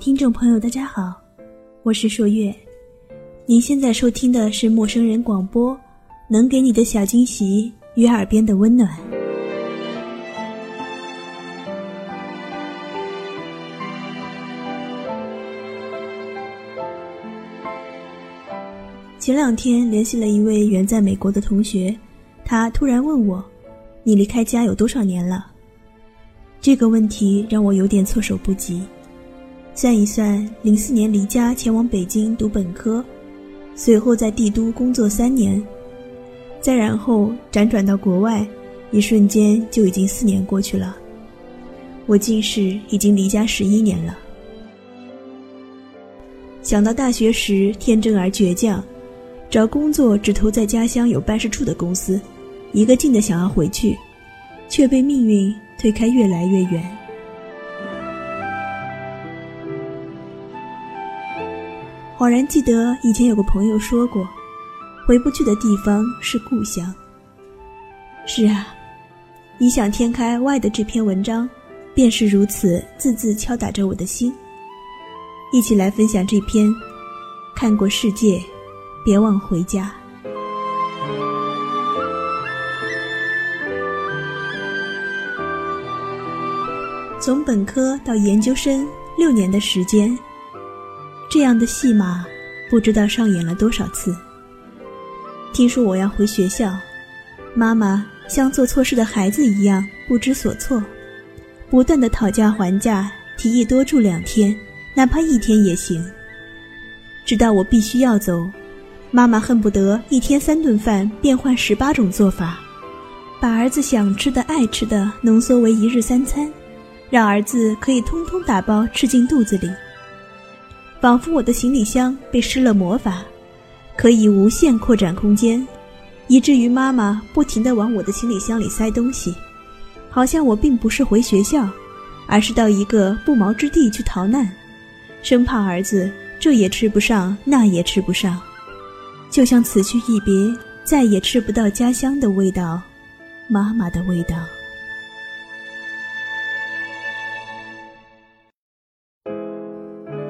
听众朋友，大家好，我是朔月。您现在收听的是陌生人广播，能给你的小惊喜与耳边的温暖。前两天联系了一位远在美国的同学，他突然问我：“你离开家有多少年了？”这个问题让我有点措手不及。算一算，零四年离家前往北京读本科，随后在帝都工作三年，再然后辗转到国外，一瞬间就已经四年过去了。我近视已经离家十一年了。想到大学时天真而倔强，找工作只投在家乡有办事处的公司，一个劲的想要回去，却被命运推开越来越远。恍然记得以前有个朋友说过，回不去的地方是故乡。是啊，异想天开外的这篇文章，便是如此，字字敲打着我的心。一起来分享这篇，看过世界，别忘回家。从本科到研究生六年的时间。这样的戏码，不知道上演了多少次。听说我要回学校，妈妈像做错事的孩子一样不知所措，不断的讨价还价，提议多住两天，哪怕一天也行。直到我必须要走，妈妈恨不得一天三顿饭变换十八种做法，把儿子想吃的、爱吃的浓缩为一日三餐，让儿子可以通通打包吃进肚子里。仿佛我的行李箱被施了魔法，可以无限扩展空间，以至于妈妈不停地往我的行李箱里塞东西，好像我并不是回学校，而是到一个不毛之地去逃难，生怕儿子这也吃不上，那也吃不上，就像此去一别，再也吃不到家乡的味道，妈妈的味道。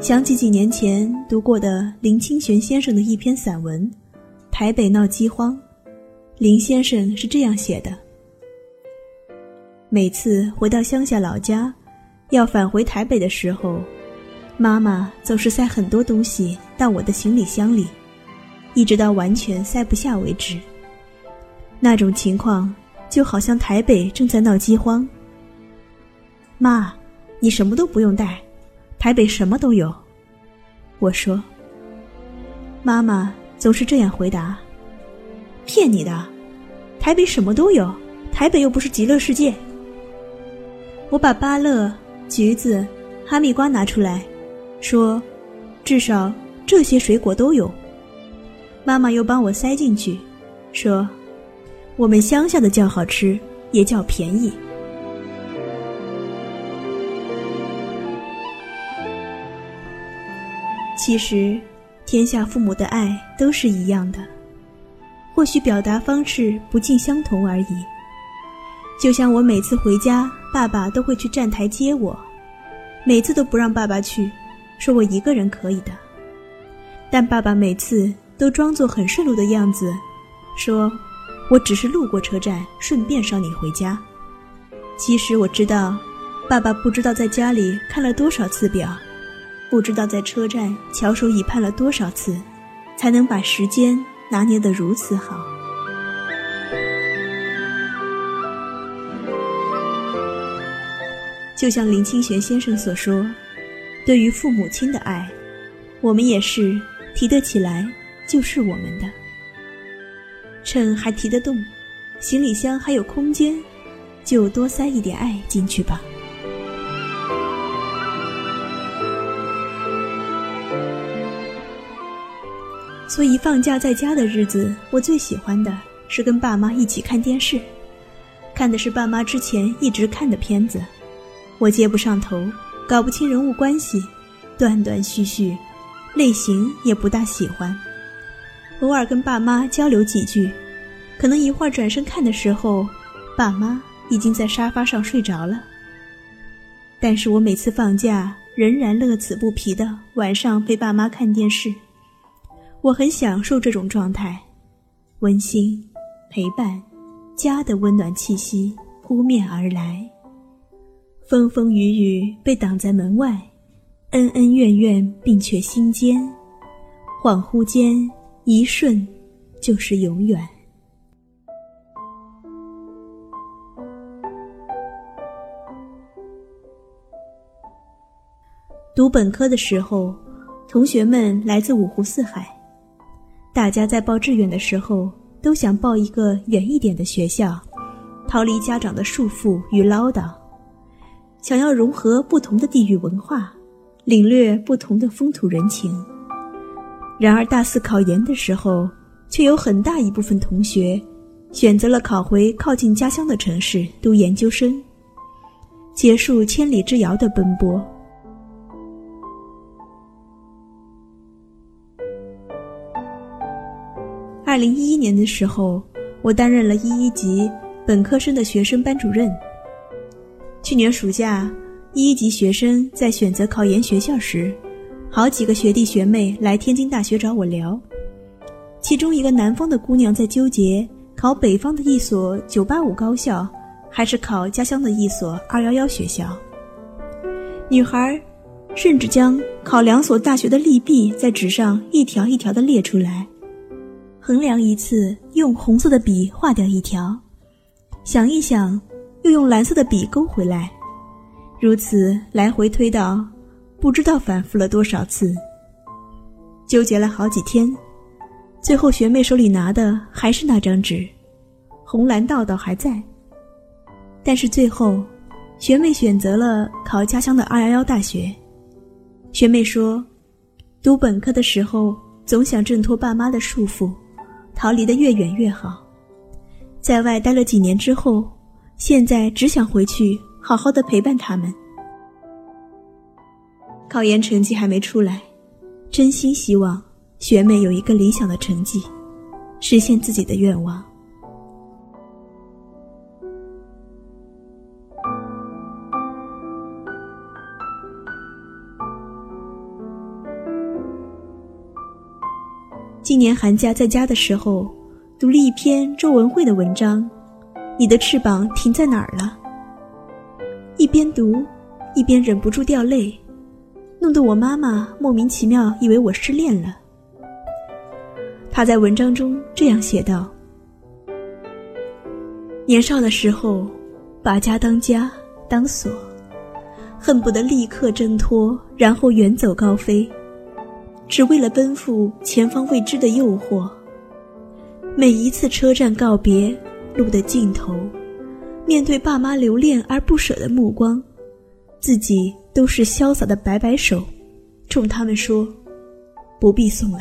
想起几年前读过的林清玄先生的一篇散文《台北闹饥荒》，林先生是这样写的：每次回到乡下老家，要返回台北的时候，妈妈总是塞很多东西到我的行李箱里，一直到完全塞不下为止。那种情况就好像台北正在闹饥荒。妈，你什么都不用带。台北什么都有，我说。妈妈总是这样回答：“骗你的，台北什么都有，台北又不是极乐世界。”我把芭乐、橘子、哈密瓜拿出来，说：“至少这些水果都有。”妈妈又帮我塞进去，说：“我们乡下的叫好吃，也叫便宜。”其实，天下父母的爱都是一样的，或许表达方式不尽相同而已。就像我每次回家，爸爸都会去站台接我，每次都不让爸爸去，说我一个人可以的。但爸爸每次都装作很顺路的样子，说我只是路过车站，顺便捎你回家。其实我知道，爸爸不知道在家里看了多少次表。不知道在车站翘首以盼了多少次，才能把时间拿捏得如此好。就像林清玄先生所说：“对于父母亲的爱，我们也是提得起来就是我们的。趁还提得动，行李箱还有空间，就多塞一点爱进去吧。”所以放假在家的日子，我最喜欢的是跟爸妈一起看电视，看的是爸妈之前一直看的片子，我接不上头，搞不清人物关系，断断续续，类型也不大喜欢。偶尔跟爸妈交流几句，可能一会儿转身看的时候，爸妈已经在沙发上睡着了。但是我每次放假，仍然乐此不疲的晚上陪爸妈看电视。我很享受这种状态，温馨陪伴，家的温暖气息扑面而来。风风雨雨被挡在门外，恩恩怨怨并却心间，恍惚间一瞬，就是永远。读本科的时候，同学们来自五湖四海，大家在报志愿的时候都想报一个远一点的学校，逃离家长的束缚与唠叨，想要融合不同的地域文化，领略不同的风土人情。然而大四考研的时候，却有很大一部分同学选择了考回靠近家乡的城市读研究生，结束千里之遥的奔波。二零一一年的时候，我担任了一一级本科生的学生班主任。去年暑假，一一级学生在选择考研学校时，好几个学弟学妹来天津大学找我聊。其中一个南方的姑娘在纠结考北方的一所九八五高校，还是考家乡的一所二幺幺学校。女孩甚至将考两所大学的利弊在纸上一条一条的列出来。衡量一次，用红色的笔画掉一条，想一想，又用蓝色的笔勾回来，如此来回推倒，不知道反复了多少次。纠结了好几天，最后学妹手里拿的还是那张纸，红蓝道道还在。但是最后，学妹选择了考家乡的二幺幺大学。学妹说，读本科的时候总想挣脱爸妈的束缚。逃离的越远越好，在外待了几年之后，现在只想回去好好的陪伴他们。考研成绩还没出来，真心希望学妹有一个理想的成绩，实现自己的愿望。今年寒假在家的时候，读了一篇周文慧的文章，《你的翅膀停在哪儿了》。一边读，一边忍不住掉泪，弄得我妈妈莫名其妙以为我失恋了。她在文章中这样写道：“年少的时候，把家当家当锁，恨不得立刻挣脱，然后远走高飞。”只为了奔赴前方未知的诱惑。每一次车站告别，路的尽头，面对爸妈留恋而不舍的目光，自己都是潇洒的摆摆手，冲他们说：“不必送了。”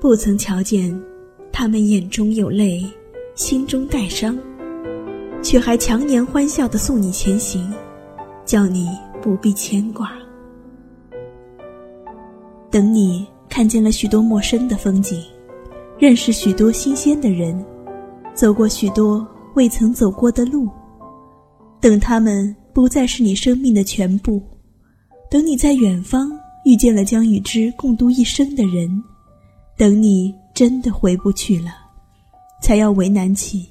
不曾瞧见他们眼中有泪，心中带伤，却还强颜欢笑的送你前行，叫你不必牵挂。等你看见了许多陌生的风景，认识许多新鲜的人，走过许多未曾走过的路，等他们不再是你生命的全部，等你在远方遇见了将与之共度一生的人，等你真的回不去了，才要为难起，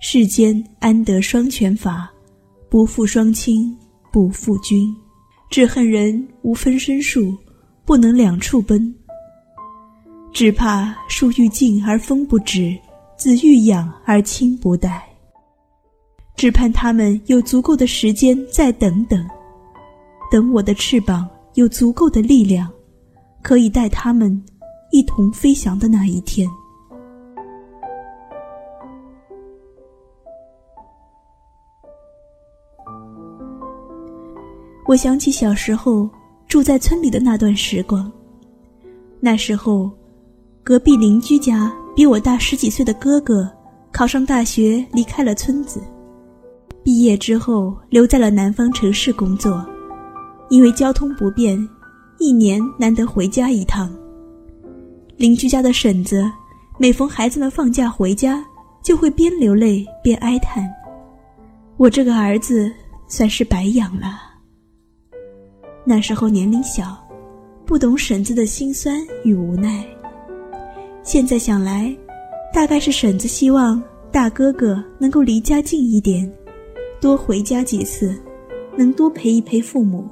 世间安得双全法，不负双亲，不负君，只恨人无分身术。不能两处奔，只怕树欲静而风不止，子欲养而亲不待。只盼他们有足够的时间再等等，等我的翅膀有足够的力量，可以带他们一同飞翔的那一天。我想起小时候。住在村里的那段时光，那时候，隔壁邻居家比我大十几岁的哥哥考上大学，离开了村子，毕业之后留在了南方城市工作，因为交通不便，一年难得回家一趟。邻居家的婶子，每逢孩子们放假回家，就会边流泪边哀叹：“我这个儿子算是白养了。”那时候年龄小，不懂婶子的辛酸与无奈。现在想来，大概是婶子希望大哥哥能够离家近一点，多回家几次，能多陪一陪父母。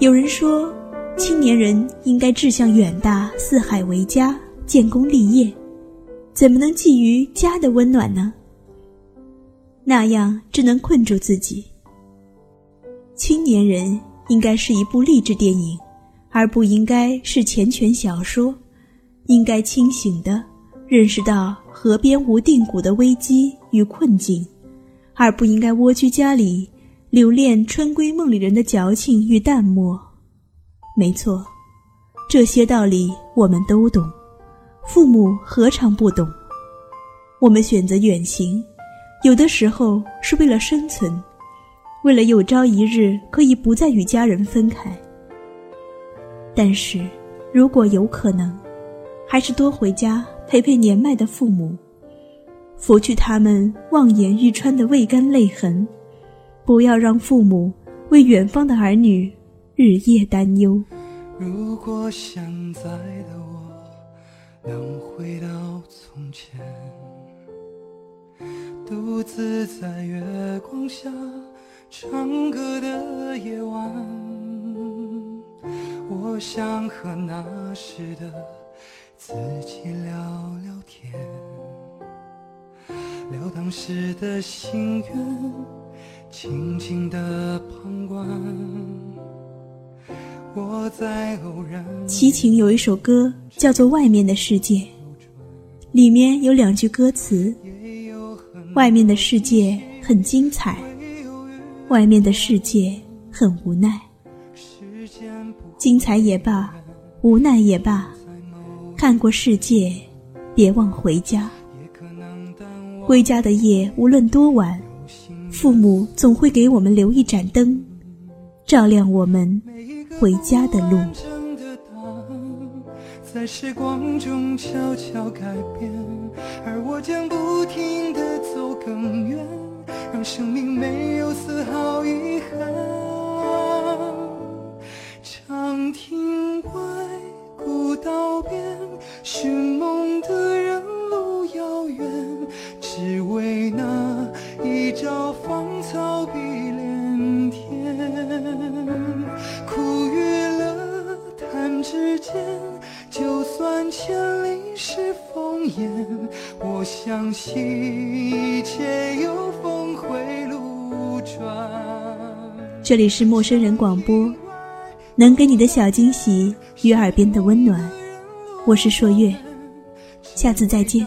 有人说，青年人应该志向远大，四海为家，建功立业。怎么能觊觎家的温暖呢？那样只能困住自己。青年人应该是一部励志电影，而不应该是缱绻小说。应该清醒的认识到河边无定谷的危机与困境，而不应该蜗居家里留恋春闺梦里人的矫情与淡漠。没错，这些道理我们都懂。父母何尝不懂？我们选择远行，有的时候是为了生存，为了有朝一日可以不再与家人分开。但是，如果有可能，还是多回家陪陪年迈的父母，拂去他们望眼欲穿的未干泪痕，不要让父母为远方的儿女日夜担忧。如果现在的我。能回到从前，独自在月光下唱歌的夜晚，我想和那时的自己聊聊天，聊当时的心愿，静静的旁观。齐秦有一首歌叫做《外面的世界》，里面有两句歌词：“外面的世界很精彩，外面的世界很无奈。精彩也罢，无奈也罢，看过世界，别忘回家。归家的夜无论多晚，父母总会给我们留一盏灯，照亮我们。”回家的路，在时光中悄悄改变，而我将不停地走更远，让生命没有丝毫遗憾。长亭外，古道边，寻梦的人路遥远，只为那一朝芳草碧连天。烽烟，我相信一切有峰回路转。这里是陌生人广播，能给你的小惊喜与耳边的温暖，我是朔月，下次再见。